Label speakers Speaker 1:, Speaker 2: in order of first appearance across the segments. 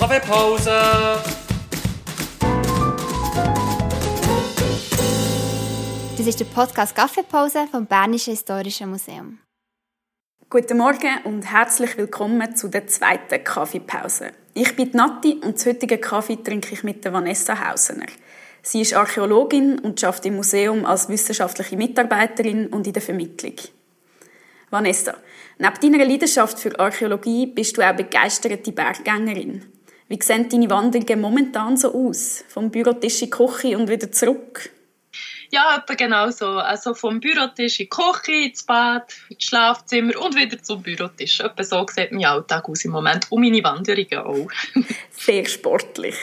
Speaker 1: Kaffeepause.
Speaker 2: Das ist der Podcast Kaffeepause vom Bernischen Historischen Museum.
Speaker 3: Guten Morgen und herzlich willkommen zu der zweiten Kaffeepause. Ich bin Nati und das heutige Kaffee trinke ich mit der Vanessa Hausener. Sie ist Archäologin und schafft im Museum als wissenschaftliche Mitarbeiterin und in der Vermittlung. Vanessa, neben deiner Leidenschaft für Archäologie bist du auch begeisterte Berggängerin. Wie sehen deine Wanderungen momentan so aus? Vom Bürotisch in die Küche und wieder zurück?
Speaker 4: Ja, etwa genau so. Also vom Bürotisch in die Küche, ins Bad, ins Schlafzimmer und wieder zum Bürotisch. Etwa so sieht mein Alltag aus im Moment und meine Wanderungen auch.
Speaker 3: Sehr sportlich.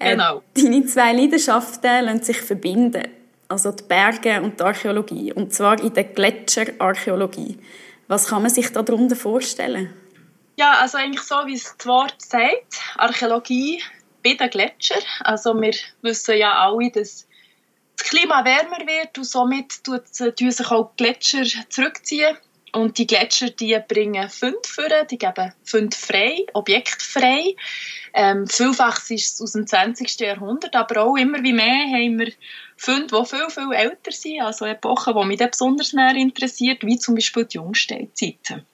Speaker 4: Äh, genau.
Speaker 3: Äh, deine zwei Leidenschaften lassen sich verbinden. Also die Berge und die Archäologie. Und zwar in der Gletscherarchäologie. Was kann man sich darunter vorstellen?
Speaker 4: Ja, also eigentlich so, wie es das Wort sagt. Archäologie bei den Gletschern. Also wir wissen ja alle, dass das Klima wärmer wird und somit tun sich auch die Gletscher zurückziehen. Und die Gletscher die bringen fünf Führer, die geben fünf frei, objektfrei. Ähm, vielfach ist es aus dem 20. Jahrhundert, aber auch immer wie mehr haben wir Funde, die viel, viel älter sind, also Epochen, die mich besonders näher interessiert, wie zum Beispiel die Jungsteinzeiten.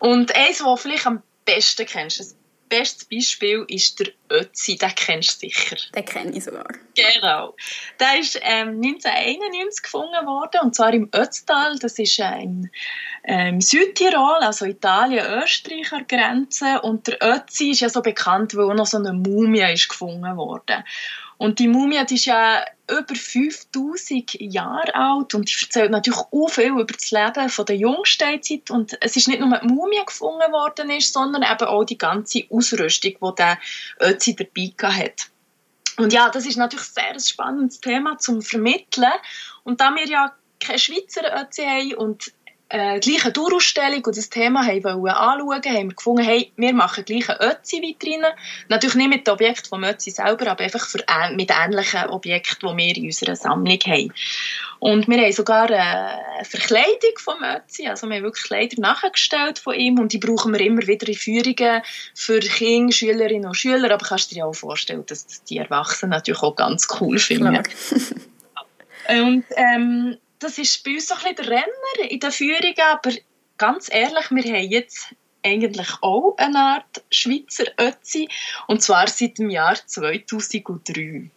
Speaker 4: Und eins, das vielleicht am besten kennst, das beste Beispiel ist der Ötzi, den kennst du sicher.
Speaker 3: Den kenne ich sogar.
Speaker 4: Genau. Der ist ähm, 1991 gefunden worden, und zwar im Ötztal, das ist in ähm, Südtirol, also Italien, Österreich an Grenze. Und der Ötzi ist ja so bekannt, weil noch so eine Mumie ist gefunden worden. Und die Mumie die ist ja über 5000 Jahre alt und die erzählt natürlich auch viel über das Leben von der Jungsteinzeit. Und es ist nicht nur die Mumie gefunden worden, ist, sondern eben auch die ganze Ausrüstung, die der Ötzi dabei hat. Und ja, das ist natürlich ein sehr spannendes Thema zum Vermitteln. Und da wir ja keine Schweizer Ötzi haben und äh, gleiche Dauerausstellung und das Thema haben wollen anschauen, haben wir gefunden, hey, wir machen gleich eine Ötzi-Vitrine. Natürlich nicht mit dem Objekt vom Ötzi selber, aber einfach für, mit ähnlichen Objekten, die wir in unserer Sammlung haben. Und wir haben sogar eine Verkleidung vom Ötzi, also wir haben wirklich Kleider nachgestellt von ihm und die brauchen wir immer wieder in Führungen für Kinder, Schülerinnen und Schüler, aber kannst du dir auch vorstellen, dass die Erwachsenen natürlich auch ganz cool finden. und ähm, das ist bei uns so ein bisschen der Renner in der Führung, aber ganz ehrlich, wir haben jetzt eigentlich auch eine Art Schweizer Ötzi, und zwar seit dem Jahr 2003.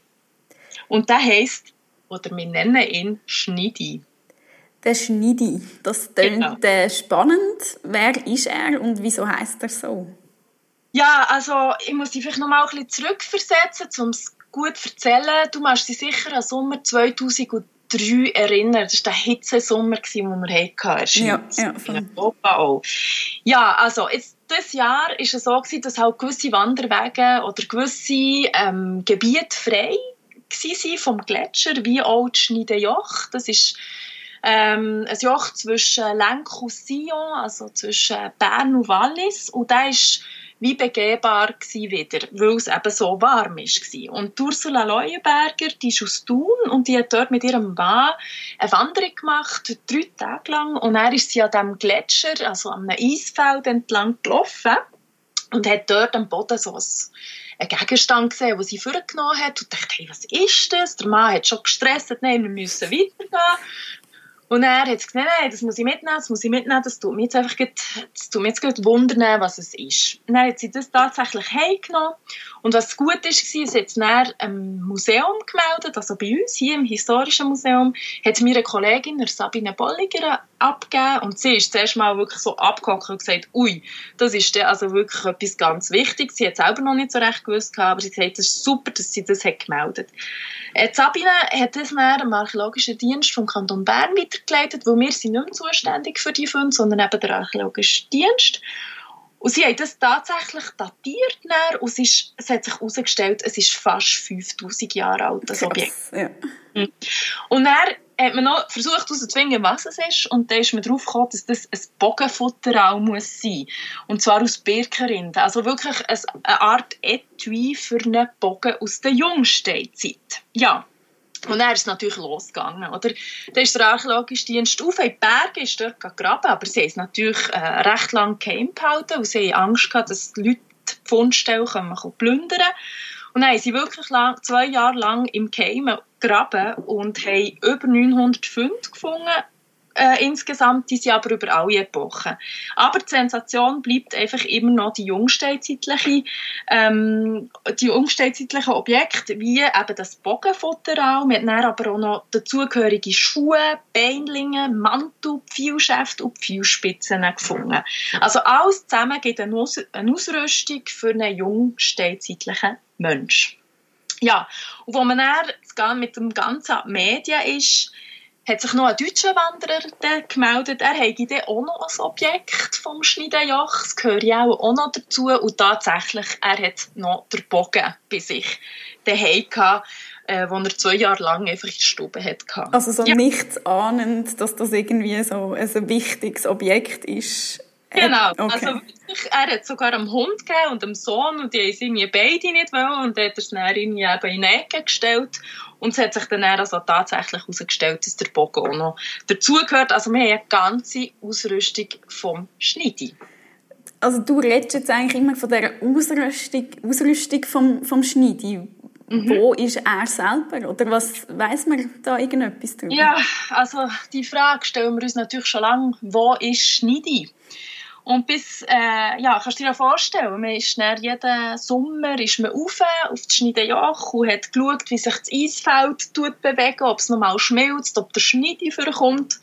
Speaker 4: Und der heisst, oder wir nennen ihn Schneidi.
Speaker 3: Der Schneidi, das klingt genau. spannend. Wer ist er und wieso heißt er so?
Speaker 4: Ja, also ich muss dich vielleicht noch mal ein bisschen zurückversetzen, um es gut zu erzählen. Du machst dich sicher an Sommer 2003 3 erinnern. Das war der Hitzesommer, den wir hatten.
Speaker 3: Ja, ja,
Speaker 4: in Europa auch. Ja, also jetzt, dieses Jahr war es so, gewesen, dass halt gewisse Wanderwege oder gewisse ähm, Gebiete frei waren vom Gletscher, wie auch das Schneidejoch. Das ist ähm, ein Joch zwischen Lenk und Sion, also zwischen Bern und Wallis. Und da ist wie begehbar wieder, weil es eben so warm war. Und Ursula Leuenberger, die ist aus Thun und die hat dort mit ihrem Mann eine Wanderung gemacht, drei Tage lang. Und er ist sie an diesem Gletscher, also an einem Eisfeld entlang gelaufen und hat dort am Boden so einen Gegenstand gesehen, den sie vorgenommen hat und dachte, hey, was ist das? Der Mann hat schon gestresst, nein, wir müssen weitergehen. Und er hat gesagt, nein, das muss ich mitnehmen, das muss ich mitnehmen, das tut mir jetzt einfach grad, das wundern, was es ist. Und dann hat sie das tatsächlich heimgenommen. Und was gut ist, war, sie hat es dann im Museum gemeldet, also bei uns, hier im Historischen Museum, hat mir eine Kollegin, Sabine Bolliger, abgegeben. Und sie ist zuerst mal wirklich so abgehockt und gesagt, ui, das ist also wirklich etwas ganz Wichtiges. Sie hat selber noch nicht so recht gewusst, aber sie hat gesagt, es ist super, dass sie das hat gemeldet hat. Äh, Sabine hat das dann dem Archäologischen Dienst vom Kanton Bern weitergeleitet, weil wir sind nicht mehr zuständig für die Funde, sondern eben der Archäologische Dienst. Und sie haben das tatsächlich datiert dann, und es, ist, es hat sich herausgestellt, es ist fast 5000 Jahre alt, das Objekt.
Speaker 3: Ja.
Speaker 4: Und dann hat man noch versucht herauszufinden, was es ist. Und dann ist man darauf gekommen, dass das ein Bogenfutteral muss sein. Und zwar aus Birkerinden. Also wirklich eine Art Etui für einen Bogen aus der Jungsteinzeit. Ja. Und dann ist es natürlich losgegangen. Oder? Dann ist der archäologische Dienst auf in die Berge, ist dort gegraben, aber sie haben es natürlich äh, recht lange geheim gehalten, und sie haben Angst gehabt, dass die Leute Fundstelle können plündern Und dann haben sie wirklich lang, zwei Jahre lang im Geheimen gegraben und haben über 900 Funde gefunden äh, insgesamt, sind aber über alle Epochen. Aber die Sensation bleibt einfach immer noch die jungsteinzeitliche, ähm, die Objekte, wie eben das Bogenfutteral, mit dann aber auch noch dazugehörige Schuhe, Beinlinge, Mantel, Pfeilschäfte und Pfeilspitzen gefunden. Also alles zusammen gibt eine, Aus eine Ausrüstung für einen jungsteinzeitlichen Mensch. Ja, und wo man dann mit dem ganzen Medien ist, hat sich noch ein deutscher Wanderer gemeldet, er hätte dann auch noch ein Objekt vom Schneidenjoch, das gehört ja auch noch dazu und tatsächlich, er hat noch den Bogen bei sich daheim gehabt, äh, wo er zwei Jahre lang einfach in der Stube hatte.
Speaker 3: Also so ja. nichts ahnend, dass das irgendwie so ein wichtiges Objekt ist.
Speaker 4: Genau, okay. also er hat sogar einem Hund gegeben und einem Sohn und die haben irgendwie beide nicht wollen und dann hat er es dann irgendwie eben in die Ecke gestellt und es hat sich dann also tatsächlich herausgestellt, dass der Bogen auch noch dazugehört. Also wir haben eine ganze Ausrüstung vom Schneidi.
Speaker 3: Also du redest jetzt eigentlich immer von dieser Ausrüstung, Ausrüstung vom, vom Schneidi. Mhm. Wo ist er selber? Oder was weiß man da irgendetwas
Speaker 4: darüber? Ja, also die Frage stellen wir uns natürlich schon lange. Wo ist Schneidi? Und bis, äh, ja, kannst du dir vorstellen, man ist dann jeden Sommer ist man rauf, auf das Schneidejoch und hat geschaut, wie sich das Eisfeld tut bewegen, ob es nochmal schmilzt, ob der Schneide vorkommt.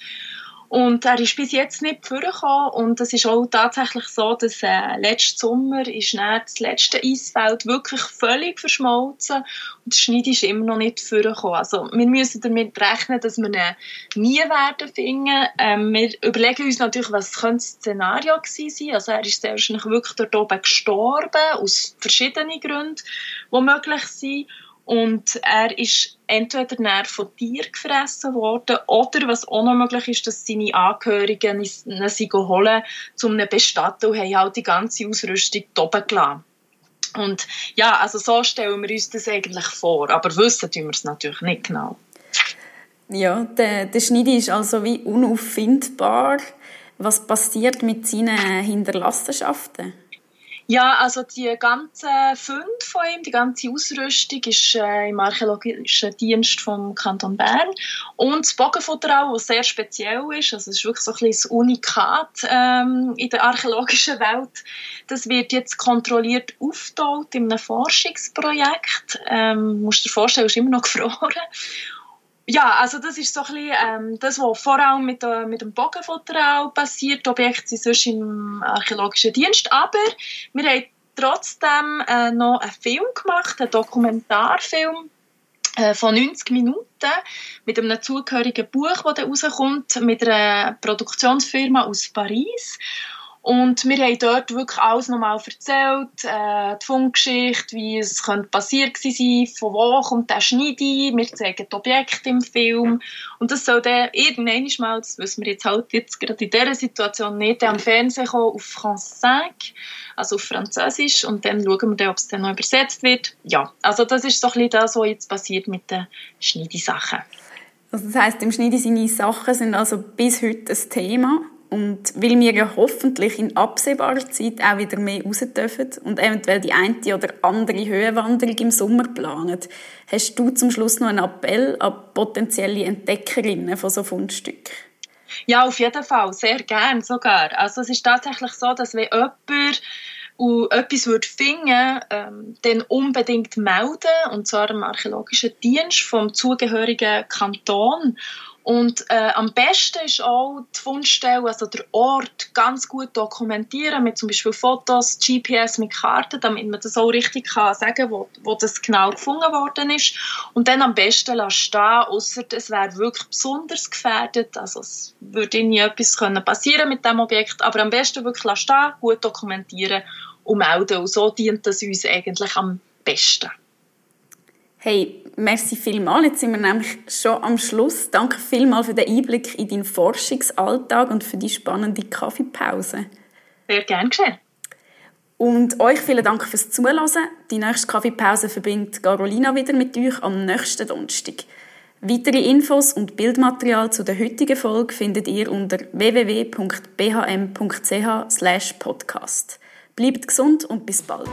Speaker 4: Und er ist bis jetzt nicht vorgekommen. Und es ist auch tatsächlich so, dass äh, letzten Sommer ist das letzte Eisfeld wirklich völlig verschmolzen und der Schneid ist immer noch nicht vorgekommen. Also wir müssen damit rechnen, dass wir ihn nie werden finden. Ähm, wir überlegen uns natürlich, was könnte das Szenario gewesen sein. Also er ist sehr wahrscheinlich wirklich dort oben gestorben, aus verschiedenen Gründen, die möglich sind. Und er ist entweder von Tieren gefressen worden oder was auch noch möglich ist, dass seine Angehörigen ihn sie holen, um ihn bestatten und haben halt die ganze Ausrüstung oben gelassen. Und ja, also so stellen wir uns das eigentlich vor, aber wissen tun wir es natürlich nicht genau.
Speaker 3: Ja, der, der Schneidi ist also wie unauffindbar. Was passiert mit seinen Hinterlassenschaften?
Speaker 4: Ja, also die ganze Funde von ihm, die ganze Ausrüstung ist äh, im archäologischen Dienst vom Kanton Bern und das Bogenfutter was sehr speziell ist, also es ist wirklich so ein bisschen das Unikat ähm, in der archäologischen Welt. Das wird jetzt kontrolliert aufgetaucht in einem Forschungsprojekt. Ähm, musst dir vorstellen, ist immer noch gefroren ja, also das ist so ein bisschen, ähm, das, was vor allem mit, äh, mit dem Bogenfutter passiert. Die Objekte sind sonst im archäologischen Dienst. Aber wir haben trotzdem äh, noch einen Film gemacht, einen Dokumentarfilm äh, von 90 Minuten mit einem zugehörigen Buch, das rauskommt, mit einer Produktionsfirma aus Paris. Und wir haben dort wirklich alles nochmal erzählt, äh, die Funkgeschichte, wie es könnte passiert sein, von wo kommt der Schneidi, wir zeigen die Objekte im Film. Und das soll dann irgendwann mal, das wissen wir jetzt halt jetzt gerade in dieser Situation nicht, am Fernsehen kommen auf 5, also auf Französisch, und dann schauen wir dann, ob es dann noch übersetzt wird. Ja, also das ist so ein bisschen das, was jetzt passiert mit den Schneidi-Sachen.
Speaker 3: Also das heisst, im Schneidi seine Sachen sind also bis heute ein Thema und weil wir ja hoffentlich in absehbarer Zeit auch wieder mehr raus dürfen und eventuell die eine oder andere Höhenwanderung im Sommer planen, hast du zum Schluss noch einen Appell an potenzielle Entdeckerinnen von so Fundstücken?
Speaker 4: Ja, auf jeden Fall. Sehr gern sogar. Also es ist tatsächlich so, dass wenn jemand und etwas würde finden, ähm, dann unbedingt melden, und zwar im archäologischen Dienst vom zugehörigen Kanton. Und äh, am besten ist auch die Fundstelle, also der Ort, ganz gut dokumentieren, mit zum Beispiel Fotos, GPS, mit Karten, damit man das auch richtig kann sagen wo, wo das genau gefunden worden ist. Und dann am besten lassen stehen, außer es wäre wirklich besonders gefährdet, also es würde nie etwas können passieren mit dem Objekt, aber am besten wirklich lassen stehen, gut dokumentieren und melden. Und so dient das uns eigentlich am besten.
Speaker 3: Hey, merci vielmals. Jetzt sind wir nämlich schon am Schluss. Danke vielmals für den Einblick in deinen Forschungsalltag und für die spannende Kaffeepause.
Speaker 4: Sehr gern geschehen.
Speaker 3: Und euch vielen Dank fürs Zuhören. Die nächste Kaffeepause verbringt Carolina wieder mit euch am nächsten Donnerstag. Weitere Infos und Bildmaterial zu der heutigen Folge findet ihr unter www.bhm.ch/podcast. Bleibt gesund und bis bald.